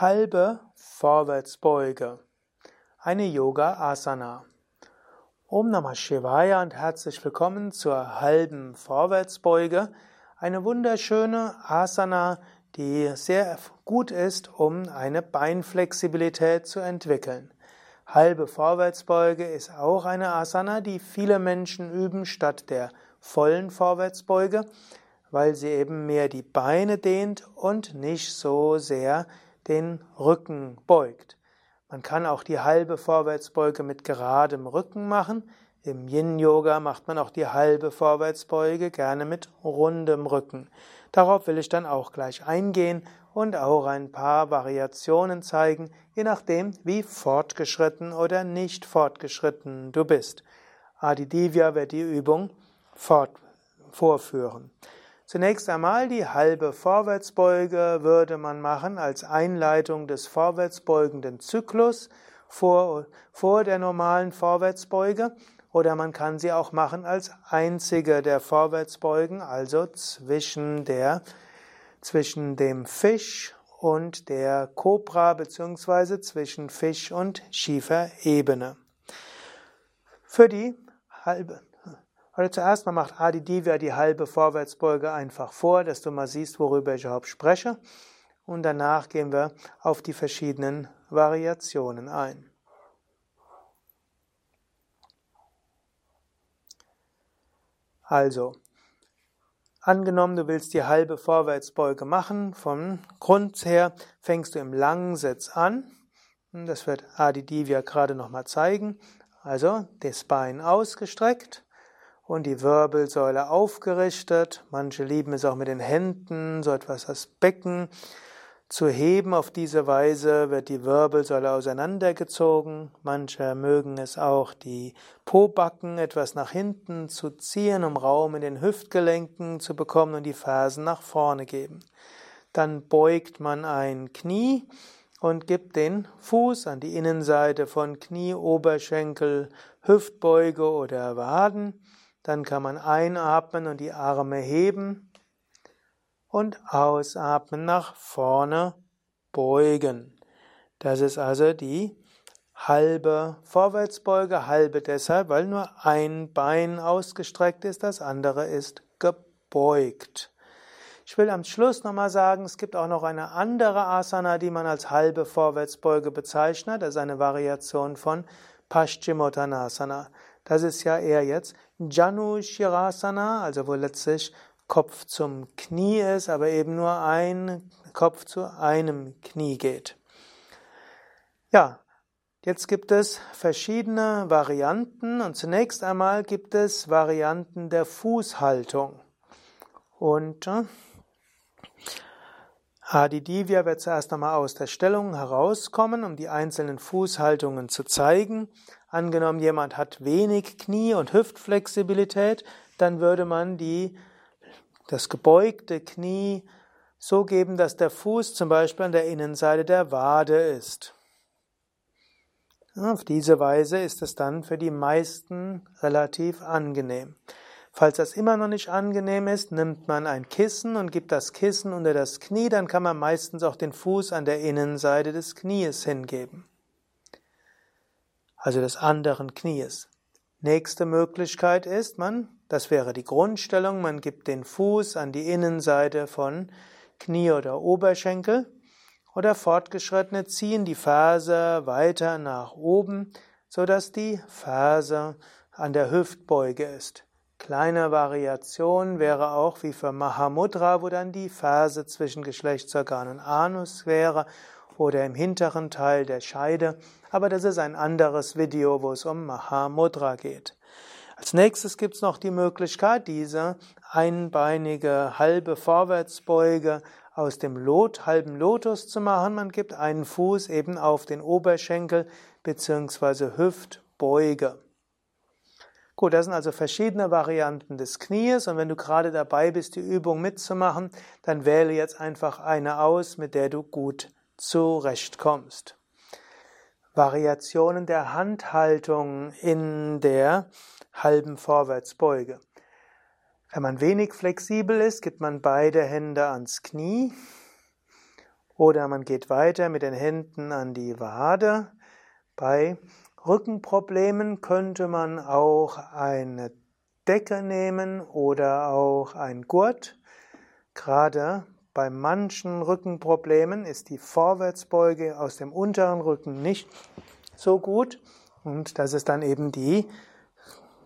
Halbe Vorwärtsbeuge. Eine Yoga Asana. Om Namah Shivaya und herzlich willkommen zur halben Vorwärtsbeuge. Eine wunderschöne Asana, die sehr gut ist, um eine Beinflexibilität zu entwickeln. Halbe Vorwärtsbeuge ist auch eine Asana, die viele Menschen üben statt der vollen Vorwärtsbeuge, weil sie eben mehr die Beine dehnt und nicht so sehr den Rücken beugt. Man kann auch die halbe Vorwärtsbeuge mit geradem Rücken machen. Im Yin-Yoga macht man auch die halbe Vorwärtsbeuge gerne mit rundem Rücken. Darauf will ich dann auch gleich eingehen und auch ein paar Variationen zeigen, je nachdem, wie fortgeschritten oder nicht fortgeschritten du bist. Adi Divya wird die Übung vorführen. Zunächst einmal die halbe Vorwärtsbeuge würde man machen als Einleitung des vorwärtsbeugenden Zyklus vor, vor der normalen Vorwärtsbeuge oder man kann sie auch machen als einzige der Vorwärtsbeugen, also zwischen der, zwischen dem Fisch und der Kobra beziehungsweise zwischen Fisch und Schieferebene. Für die halbe oder zuerst mal macht Adi Divya die halbe Vorwärtsbeuge einfach vor, dass du mal siehst, worüber ich überhaupt spreche. Und danach gehen wir auf die verschiedenen Variationen ein. Also, angenommen, du willst die halbe Vorwärtsbeuge machen, vom Grund her fängst du im Langsitz an. Das wird Adi Divya gerade nochmal zeigen. Also, das Bein ausgestreckt und die Wirbelsäule aufgerichtet. Manche lieben es auch mit den Händen, so etwas das Becken zu heben. Auf diese Weise wird die Wirbelsäule auseinandergezogen. Manche mögen es auch, die Pobacken etwas nach hinten zu ziehen, um Raum in den Hüftgelenken zu bekommen und die Fersen nach vorne geben. Dann beugt man ein Knie und gibt den Fuß an die Innenseite von Knie, Oberschenkel, Hüftbeuge oder Waden. Dann kann man einatmen und die Arme heben und ausatmen nach vorne beugen. Das ist also die halbe Vorwärtsbeuge, halbe deshalb, weil nur ein Bein ausgestreckt ist, das andere ist gebeugt. Ich will am Schluss nochmal sagen, es gibt auch noch eine andere Asana, die man als halbe Vorwärtsbeuge bezeichnet. Das ist eine Variation von Paschimottanasana. Das ist ja eher jetzt Janu Shirasana, also wo letztlich Kopf zum Knie ist, aber eben nur ein Kopf zu einem Knie geht. Ja, jetzt gibt es verschiedene Varianten und zunächst einmal gibt es Varianten der Fußhaltung. Und äh, Adi Divya wird zuerst einmal aus der Stellung herauskommen, um die einzelnen Fußhaltungen zu zeigen. Angenommen, jemand hat wenig Knie- und Hüftflexibilität, dann würde man die, das gebeugte Knie so geben, dass der Fuß zum Beispiel an der Innenseite der Wade ist. Auf diese Weise ist es dann für die meisten relativ angenehm. Falls das immer noch nicht angenehm ist, nimmt man ein Kissen und gibt das Kissen unter das Knie, dann kann man meistens auch den Fuß an der Innenseite des Knies hingeben. Also des anderen Knies. Nächste Möglichkeit ist man, das wäre die Grundstellung, man gibt den Fuß an die Innenseite von Knie oder Oberschenkel oder Fortgeschrittene ziehen die Ferse weiter nach oben, so dass die Ferse an der Hüftbeuge ist. Kleine Variation wäre auch wie für Mahamudra, wo dann die Ferse zwischen Geschlechtsorgan und Anus wäre oder im hinteren Teil der Scheide. Aber das ist ein anderes Video, wo es um Mahamudra geht. Als nächstes gibt es noch die Möglichkeit, diese einbeinige halbe Vorwärtsbeuge aus dem Lot, halben Lotus zu machen. Man gibt einen Fuß eben auf den Oberschenkel bzw. Hüftbeuge. Gut, das sind also verschiedene Varianten des Knies und wenn du gerade dabei bist, die Übung mitzumachen, dann wähle jetzt einfach eine aus, mit der du gut zurechtkommst. Variationen der Handhaltung in der halben Vorwärtsbeuge. Wenn man wenig flexibel ist, gibt man beide Hände ans Knie Oder man geht weiter mit den Händen an die Wade. Bei Rückenproblemen könnte man auch eine Decke nehmen oder auch ein Gurt. Gerade bei manchen Rückenproblemen ist die Vorwärtsbeuge aus dem unteren Rücken nicht so gut. Und das ist dann eben die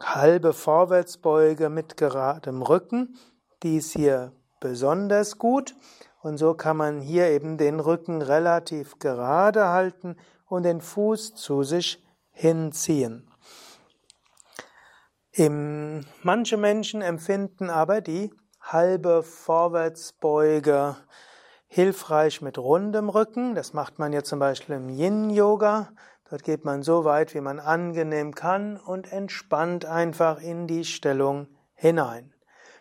halbe Vorwärtsbeuge mit geradem Rücken. Die ist hier besonders gut. Und so kann man hier eben den Rücken relativ gerade halten und den Fuß zu sich hinziehen. Im, manche Menschen empfinden aber die halbe Vorwärtsbeuge hilfreich mit rundem Rücken. Das macht man ja zum Beispiel im Yin-Yoga. Dort geht man so weit, wie man angenehm kann und entspannt einfach in die Stellung hinein.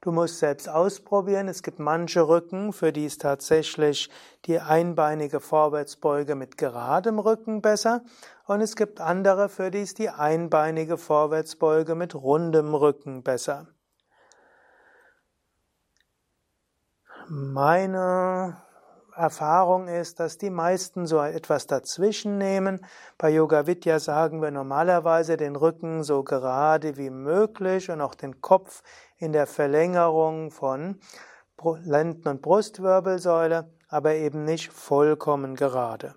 Du musst selbst ausprobieren. Es gibt manche Rücken, für die ist tatsächlich die einbeinige Vorwärtsbeuge mit geradem Rücken besser. Und es gibt andere, für die ist die einbeinige Vorwärtsbeuge mit rundem Rücken besser. Meine Erfahrung ist, dass die meisten so etwas dazwischen nehmen. Bei Yoga Vidya sagen wir normalerweise den Rücken so gerade wie möglich und auch den Kopf in der Verlängerung von Lenden- und Brustwirbelsäule, aber eben nicht vollkommen gerade.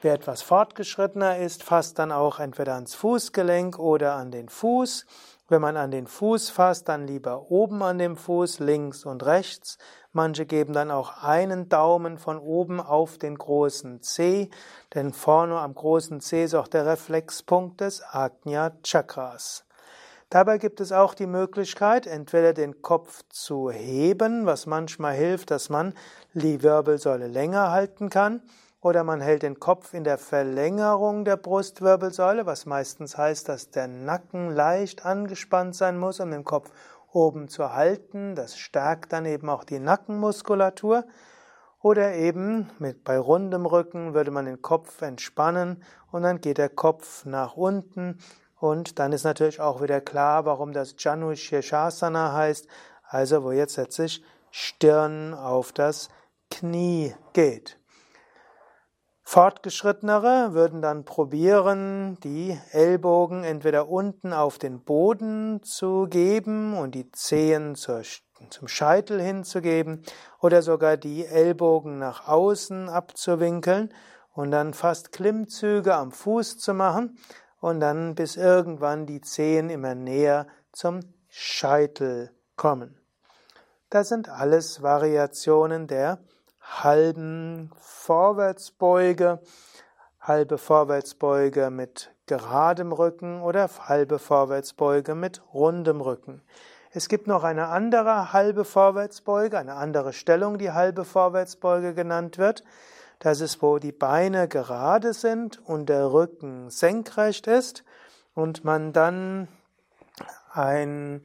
Wer etwas fortgeschrittener ist, fasst dann auch entweder ans Fußgelenk oder an den Fuß. Wenn man an den Fuß fasst, dann lieber oben an dem Fuß, links und rechts. Manche geben dann auch einen Daumen von oben auf den großen Zeh, denn vorne am großen Zeh ist auch der Reflexpunkt des Ajna Chakras. Dabei gibt es auch die Möglichkeit, entweder den Kopf zu heben, was manchmal hilft, dass man die Wirbelsäule länger halten kann, oder man hält den Kopf in der Verlängerung der Brustwirbelsäule, was meistens heißt, dass der Nacken leicht angespannt sein muss, um den Kopf oben zu halten. Das stärkt dann eben auch die Nackenmuskulatur. Oder eben mit bei rundem Rücken würde man den Kopf entspannen und dann geht der Kopf nach unten und dann ist natürlich auch wieder klar, warum das Janu Shirshasana heißt, also wo jetzt letztlich Stirn auf das Knie geht. Fortgeschrittenere würden dann probieren, die Ellbogen entweder unten auf den Boden zu geben und die Zehen zur, zum Scheitel hinzugeben oder sogar die Ellbogen nach außen abzuwinkeln und dann fast Klimmzüge am Fuß zu machen und dann bis irgendwann die Zehen immer näher zum Scheitel kommen. Das sind alles Variationen der halben Vorwärtsbeuge, halbe Vorwärtsbeuge mit geradem Rücken oder halbe Vorwärtsbeuge mit rundem Rücken. Es gibt noch eine andere halbe Vorwärtsbeuge, eine andere Stellung, die halbe Vorwärtsbeuge genannt wird. Das ist, wo die Beine gerade sind und der Rücken senkrecht ist und man dann eine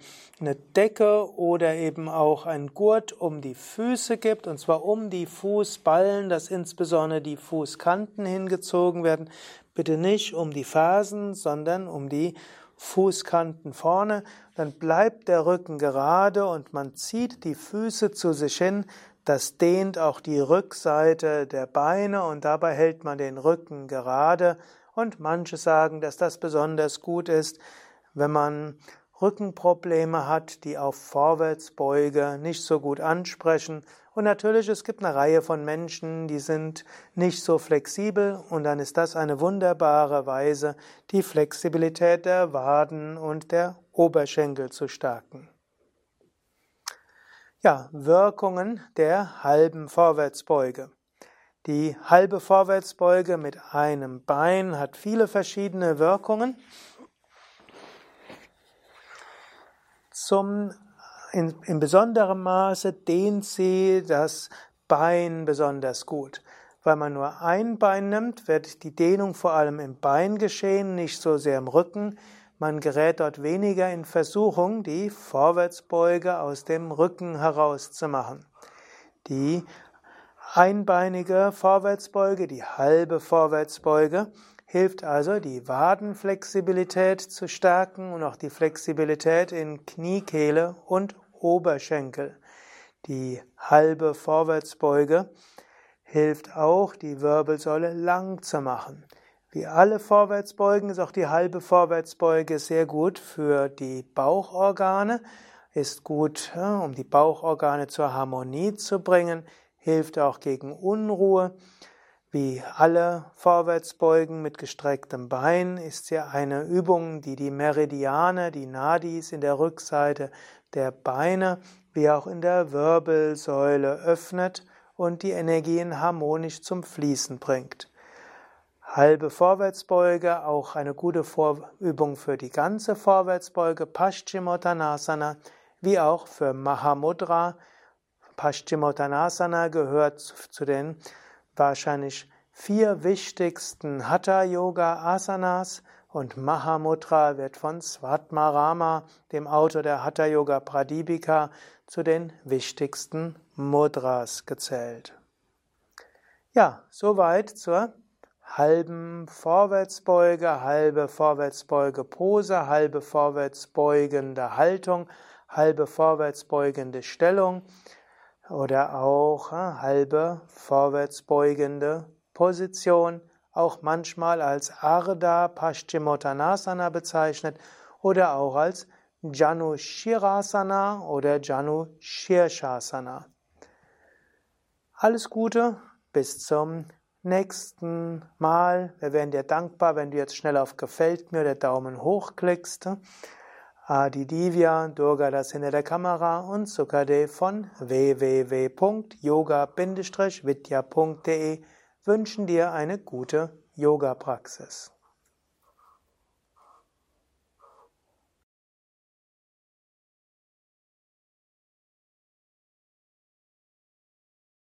Decke oder eben auch ein Gurt um die Füße gibt, und zwar um die Fußballen, dass insbesondere die Fußkanten hingezogen werden. Bitte nicht um die Fersen, sondern um die Fußkanten vorne. Dann bleibt der Rücken gerade und man zieht die Füße zu sich hin, das dehnt auch die Rückseite der Beine und dabei hält man den Rücken gerade. Und manche sagen, dass das besonders gut ist, wenn man Rückenprobleme hat, die auf Vorwärtsbeuge nicht so gut ansprechen. Und natürlich, es gibt eine Reihe von Menschen, die sind nicht so flexibel und dann ist das eine wunderbare Weise, die Flexibilität der Waden und der Oberschenkel zu stärken. Ja, Wirkungen der halben Vorwärtsbeuge. Die halbe Vorwärtsbeuge mit einem Bein hat viele verschiedene Wirkungen. Zum, in, in besonderem Maße dehnt sie das Bein besonders gut. Weil man nur ein Bein nimmt, wird die Dehnung vor allem im Bein geschehen, nicht so sehr im Rücken. Man gerät dort weniger in Versuchung, die Vorwärtsbeuge aus dem Rücken herauszumachen. Die einbeinige Vorwärtsbeuge, die halbe Vorwärtsbeuge, hilft also, die Wadenflexibilität zu stärken und auch die Flexibilität in Kniekehle und Oberschenkel. Die halbe Vorwärtsbeuge hilft auch, die Wirbelsäule lang zu machen. Wie alle Vorwärtsbeugen ist auch die halbe Vorwärtsbeuge sehr gut für die Bauchorgane, ist gut, um die Bauchorgane zur Harmonie zu bringen, hilft auch gegen Unruhe. Wie alle Vorwärtsbeugen mit gestrecktem Bein ist sie eine Übung, die die Meridiane, die Nadis in der Rückseite der Beine wie auch in der Wirbelsäule öffnet und die Energien harmonisch zum Fließen bringt. Halbe Vorwärtsbeuge, auch eine gute Vorübung für die ganze Vorwärtsbeuge, Paschimottanasana, wie auch für Mahamudra. Paschimottanasana gehört zu den wahrscheinlich vier wichtigsten Hatha-Yoga-Asanas und Mahamudra wird von Svatmarama, dem Autor der Hatha-Yoga Pradipika, zu den wichtigsten Mudras gezählt. Ja, soweit zur halben Vorwärtsbeuge, halbe Vorwärtsbeuge Pose, halbe vorwärtsbeugende Haltung, halbe vorwärtsbeugende Stellung oder auch äh, halbe vorwärtsbeugende Position, auch manchmal als Ardha Paschimottanasana bezeichnet oder auch als Janu Shirasana oder Janu Shirshasana. Alles Gute, bis zum nächsten Mal. Wir wären dir dankbar, wenn du jetzt schnell auf Gefällt mir oder Daumen hoch klickst. Adi Divya, Durga das hinter der Kamera und Sukade von www.yoga-vidya.de wünschen dir eine gute Yoga-Praxis.